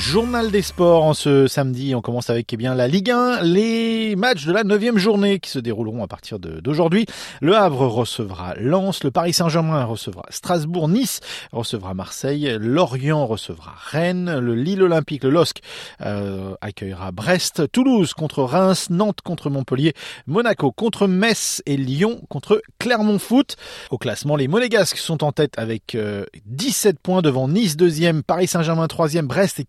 Journal des sports en ce samedi. On commence avec eh bien la Ligue 1, les matchs de la neuvième journée qui se dérouleront à partir d'aujourd'hui. Le Havre recevra Lens, le Paris Saint-Germain recevra Strasbourg, Nice recevra Marseille, Lorient recevra Rennes, le Lille Olympique, le LOSC euh, accueillera Brest, Toulouse contre Reims, Nantes contre Montpellier, Monaco contre Metz. Et Lyon contre Clermont Foot. Au classement, les Monégasques sont en tête avec 17 euh, points devant Nice deuxième, Paris Saint-Germain troisième, Brest et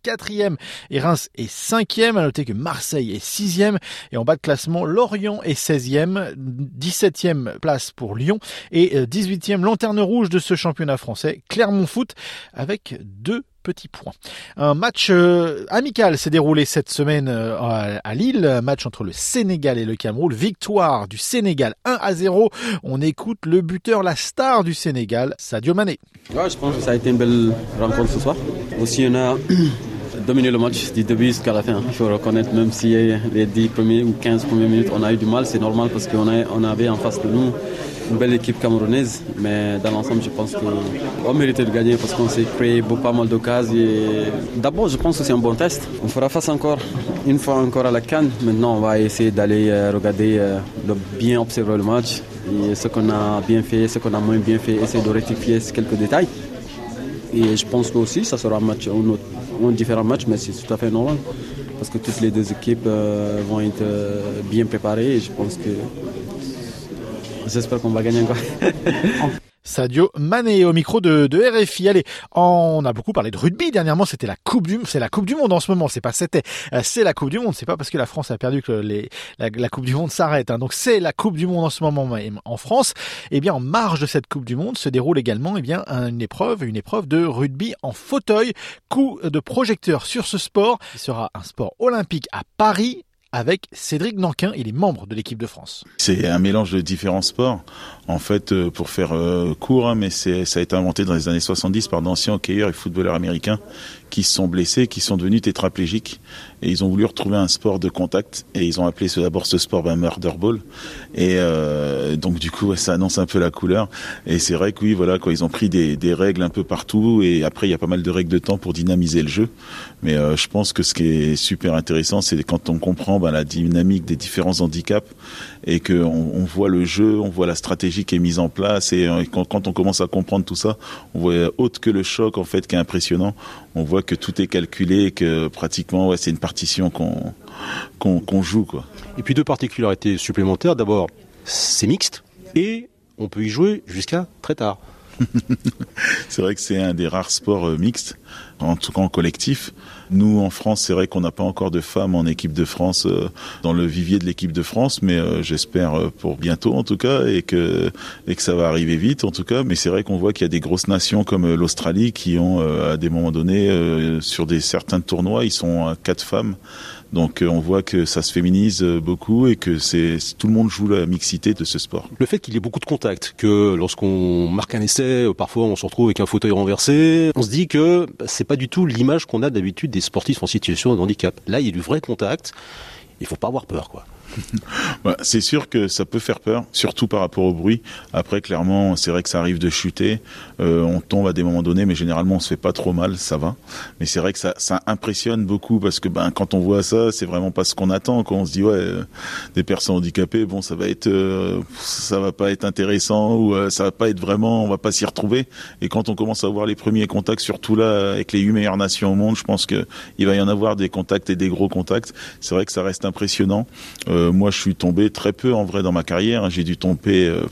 et Reims est cinquième. À noter que Marseille est sixième et en bas de classement, Lorient est 16e, 17e place pour Lyon et 18e euh, lanterne rouge de ce championnat français, Clermont Foot avec deux petits points. Un match euh, amical s'est déroulé cette semaine euh, à, Lille, un match entre le Sénégal et le Cameroun, victoire du Sénégal 1 à 0. On écoute le buteur, la star du Sénégal, Sadio Mané. Je pense que ça a été une belle rencontre ce soir. Aussi, on a dominer le match du début jusqu'à la fin. Il faut reconnaître, même si les 10 premiers ou 15 premières minutes, on a eu du mal, c'est normal parce qu'on on avait en face de nous une belle équipe camerounaise. Mais dans l'ensemble, je pense qu'on méritait de gagner parce qu'on s'est créé beaucoup, pas mal d'occasions. D'abord, je pense que c'est un bon test. On fera face encore, une fois encore à la canne. Maintenant, on va essayer d'aller euh, regarder, euh, de bien observer le match. Et ce qu'on a bien fait, ce qu'on a moins bien fait, essayer de rectifier quelques détails. Et je pense que aussi, ça sera un match, un autre différents matchs, mais c'est tout à fait normal. Parce que toutes les deux équipes euh, vont être euh, bien préparées et je pense que. J'espère qu'on va gagner encore. Sadio Mané au micro de, de, RFI. Allez, on a beaucoup parlé de rugby dernièrement. C'était la coupe du, c'est la coupe du monde en ce moment. C'est pas c'était, euh, c'est la coupe du monde. C'est pas parce que la France a perdu que les, la, coupe du monde s'arrête. Hein. Donc c'est la coupe du monde en ce moment en France. Et eh bien en marge de cette coupe du monde se déroule également eh bien une épreuve, une épreuve de rugby en fauteuil. Coup de projecteur sur ce sport. Il sera un sport olympique à Paris avec Cédric Nanquin, il est membre de l'équipe de France. C'est un mélange de différents sports. En fait, euh, pour faire euh, court, hein, mais ça a été inventé dans les années 70 par d'anciens hockeyeurs et footballeurs américains qui se sont blessés, qui sont devenus tétraplégiques. Et ils ont voulu retrouver un sport de contact. Et ils ont appelé d'abord ce sport ben, Murder Ball. Et euh, donc du coup, ça annonce un peu la couleur. Et c'est vrai que oui, voilà, quoi, ils ont pris des, des, règles un peu partout. Et après, il y a pas mal de règles de temps pour dynamiser le jeu. Mais euh, je pense que ce qui est super intéressant, c'est quand on comprend ben, la dynamique des différents handicaps et qu'on on voit le jeu, on voit la stratégie qui est mise en place. Et euh, quand, quand on commence à comprendre tout ça, on voit autre que le choc en fait qui est impressionnant. On voit que tout est calculé et que pratiquement ouais, c'est une partition qu'on qu'on joue quoi. Et puis deux particularités supplémentaires. D'abord, c'est mixte et on peut y jouer jusqu'à très tard. c'est vrai que c'est un des rares sports euh, mixtes, en tout cas en collectif. Nous, en France, c'est vrai qu'on n'a pas encore de femmes en équipe de France, euh, dans le vivier de l'équipe de France, mais euh, j'espère pour bientôt en tout cas, et que, et que ça va arriver vite en tout cas. Mais c'est vrai qu'on voit qu'il y a des grosses nations comme l'Australie qui ont, à des moments donnés, sur des certains tournois, ils sont à quatre femmes. Donc euh, on voit que ça se féminise euh, beaucoup et que c'est tout le monde joue la mixité de ce sport. Le fait qu'il y ait beaucoup de contacts, que lorsqu'on marque un essai, euh, parfois on se retrouve avec un fauteuil renversé, on se dit que bah, c'est pas du tout l'image qu'on a d'habitude des sportifs en situation de handicap. Là, il y a du vrai contact. Il faut pas avoir peur, quoi. Bah, c'est sûr que ça peut faire peur, surtout par rapport au bruit. Après, clairement, c'est vrai que ça arrive de chuter. Euh, on tombe à des moments donnés, mais généralement, on se fait pas trop mal, ça va. Mais c'est vrai que ça, impressionne beaucoup parce que ben, quand on voit ça, c'est vraiment pas ce qu'on attend. Quand on se dit, ouais, euh, des personnes handicapées, bon, ça va être, euh, ça va pas être intéressant ou ça va pas être vraiment, on va pas s'y retrouver. Et quand on commence à voir les premiers contacts, surtout là, avec les huit meilleures nations au monde, je pense que il va y en avoir des contacts et des gros contacts. C'est vrai que ça reste impressionnant. Moi, je suis tombé très peu en vrai dans ma carrière. J'ai dû tomber, euh,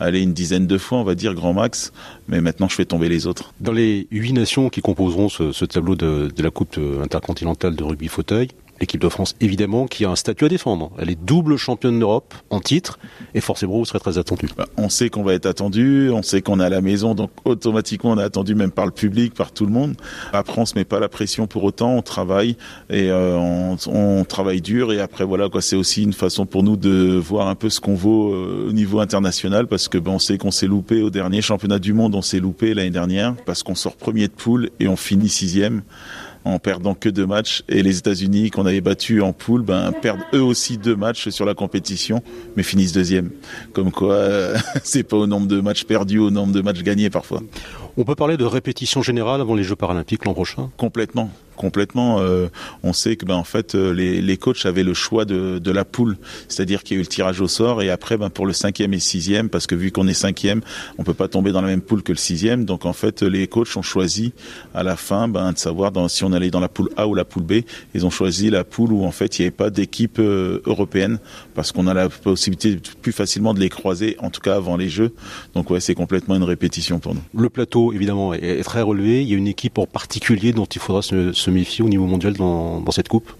aller une dizaine de fois, on va dire, grand max. Mais maintenant, je fais tomber les autres. Dans les huit nations qui composeront ce, tableau de, la Coupe intercontinentale de rugby fauteuil, L'équipe de France, évidemment, qui a un statut à défendre. Elle est double championne d'Europe en titre, et forcément, vous serez très attendu. Bah, on sait qu'on va être attendu, on sait qu'on est à la maison, donc automatiquement, on est attendu même par le public, par tout le monde. Après, on se met pas la pression pour autant, on travaille et euh, on, travaille dur. Et après, voilà, quoi, c'est aussi une façon pour nous de voir un peu ce qu'on vaut euh, au niveau international, parce que ben, on sait qu'on s'est loupé au dernier championnat du monde, on s'est loupé l'année dernière, parce qu'on sort premier de poule et on finit sixième en perdant que deux matchs. Et les États-Unis, qu'on avait battus en poule, ben, perdent eux aussi deux matchs sur la compétition, mais finissent deuxième. Comme quoi, euh, c'est pas au nombre de matchs perdus, au nombre de matchs gagnés parfois. On peut parler de répétition générale avant les Jeux paralympiques l'an prochain? Complètement complètement. Euh, on sait que ben en fait euh, les, les coachs avaient le choix de, de la poule, c'est-à-dire qu'il y a eu le tirage au sort et après ben pour le cinquième et sixième, parce que vu qu'on est cinquième, on peut pas tomber dans la même poule que le sixième. Donc en fait les coachs ont choisi à la fin ben, de savoir si on allait dans la poule A ou la poule B. Ils ont choisi la poule où en fait il n'y avait pas d'équipe euh, européenne parce qu'on a la possibilité plus facilement de les croiser, en tout cas avant les Jeux. Donc ouais c'est complètement une répétition pour nous. Le plateau évidemment est, très relevé. Il y a une équipe en particulier dont il faudra se se méfier au niveau mondial dans, dans cette coupe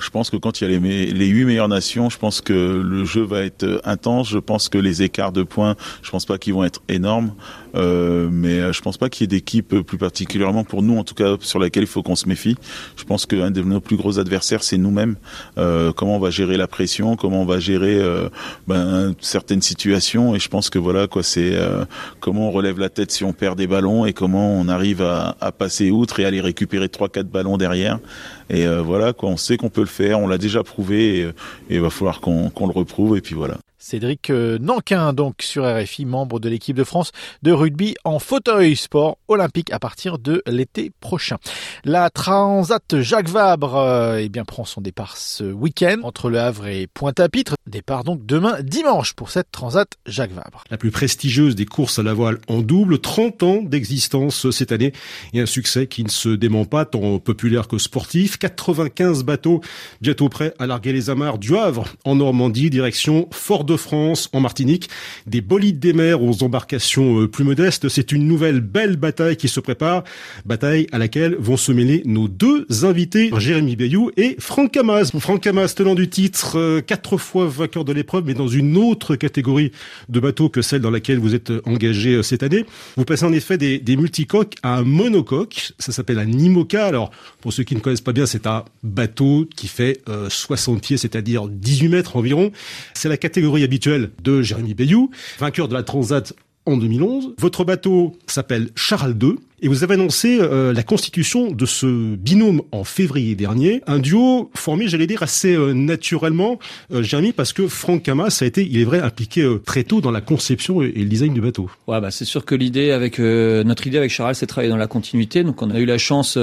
je pense que quand il y a les, les huit meilleures nations, je pense que le jeu va être intense. Je pense que les écarts de points, je pense pas qu'ils vont être énormes. Euh, mais je pense pas qu'il y ait d'équipe plus particulièrement pour nous, en tout cas sur laquelle il faut qu'on se méfie. Je pense qu'un de nos plus gros adversaires, c'est nous-mêmes. Euh, comment on va gérer la pression, comment on va gérer euh, ben, certaines situations. Et je pense que voilà quoi, c'est euh, comment on relève la tête si on perd des ballons et comment on arrive à, passer outre et aller récupérer trois quatre ballons derrière. Et euh, voilà quoi, on sait qu'on peut faire, on l'a déjà prouvé et, il va falloir qu'on le reprouve et puis voilà. Cédric euh, Nanquin, donc sur RFI, membre de l'équipe de France de rugby en fauteuil sport olympique à partir de l'été prochain. La Transat Jacques Vabre euh, eh bien, prend son départ ce week-end entre Le Havre et Pointe-à-Pitre. Départ donc demain dimanche pour cette Transat Jacques Vabre. La plus prestigieuse des courses à la voile en double, 30 ans d'existence cette année et un succès qui ne se dément pas tant populaire que sportif. 95 bateaux bientôt prêts à larguer les amarres du Havre en Normandie, direction Fort de France en Martinique, des bolides des mers aux embarcations euh, plus modestes. C'est une nouvelle belle bataille qui se prépare, bataille à laquelle vont se mêler nos deux invités, Jérémy Bayou et Franck Camas. Franck Camas, tenant du titre, euh, quatre fois vainqueur de l'épreuve, mais dans une autre catégorie de bateaux que celle dans laquelle vous êtes engagé euh, cette année. Vous passez en effet des, des multicoques à un monocoque. Ça s'appelle un IMOCA. Alors, pour ceux qui ne connaissent pas bien, c'est un bateau qui fait 60 pieds, c'est-à-dire 18 mètres environ. C'est la catégorie habituelle de Jérémy Bayou, vainqueur de la Transat en 2011. Votre bateau s'appelle Charles II et vous avez annoncé euh, la constitution de ce binôme en février dernier, un duo formé, j'allais dire, assez euh, naturellement, euh, Jérémy, parce que Franck Camas a été, il est vrai, impliqué euh, très tôt dans la conception et, le design du bateau. Ouais, bah c'est sûr que l'idée avec notre idée avec Charles, c'est de travailler dans la continuité. Donc on a eu la chance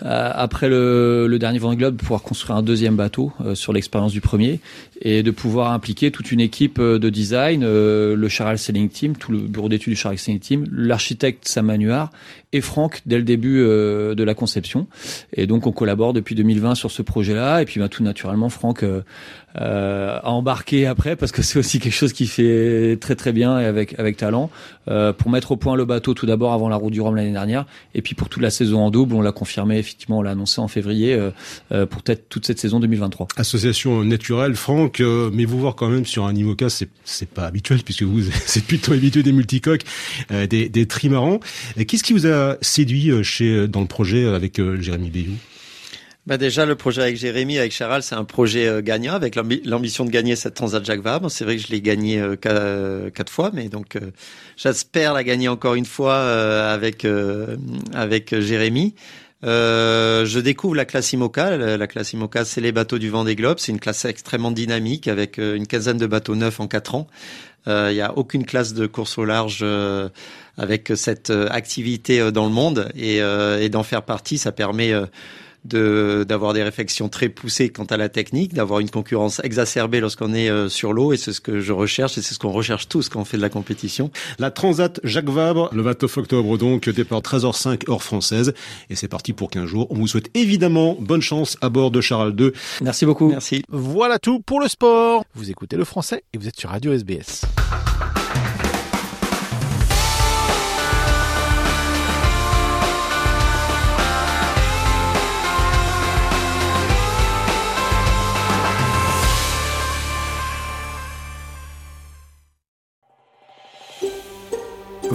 après le, le, dernier Vendée Globe de pouvoir construire un deuxième bateau sur l'expérience du premier et de pouvoir impliquer toute une équipe de design, le Charles Selling Team, tout le bureau d'études du Charles Selling Team, l'architecte Sam Manuard et Franck dès le début euh, de la conception. Et donc on collabore depuis 2020 sur ce projet-là. Et puis bah, tout naturellement, Franck euh, euh, a embarqué après parce que c'est aussi quelque chose qui fait très très bien et avec avec talent pour mettre au point le bateau tout d'abord avant la route du Rhum l'année dernière. Et puis pour toute la saison en double, on l'a confirmé effectivement, on l'a annoncé en février pour peut-être toute cette saison 2023. Association naturelle, Franck, mais vous voir quand même sur un IMOCA, c'est c'est pas habituel puisque vous c'est plutôt habitué des multicoques, des, des trimarans. Qu'est-ce qui vous séduit euh, chez, euh, dans le projet euh, avec Jérémy Bayou? Bah déjà, le projet avec Jérémy, avec Charal, c'est un projet gagnant avec l'ambition de gagner cette Transat Jacques Vabre. C'est vrai que je l'ai gagné quatre fois, mais donc j'espère la gagner encore une fois avec avec Jérémy. Je découvre la classe IMOCA. La classe IMOCA, c'est les bateaux du Vendée Globe. C'est une classe extrêmement dynamique avec une quinzaine de bateaux neufs en quatre ans. Il n'y a aucune classe de course au large avec cette euh, activité euh, dans le monde et, euh, et d'en faire partie, ça permet d'avoir des réflexions très poussées quant à la technique, d'avoir une concurrence exacerbée lorsqu'on est sur l'eau et c'est ce que je recherche et c'est ce qu'on recherche tous quand on fait de la compétition. La Transat Jacques Vabre, le 29 octobre donc, départ 13h05 heure française et c'est parti pour 15 jours. On vous souhaite évidemment bonne chance à bord de Charles II. Merci beaucoup. Merci. Voilà tout pour le sport. Vous écoutez le français et vous êtes sur Radio SBS.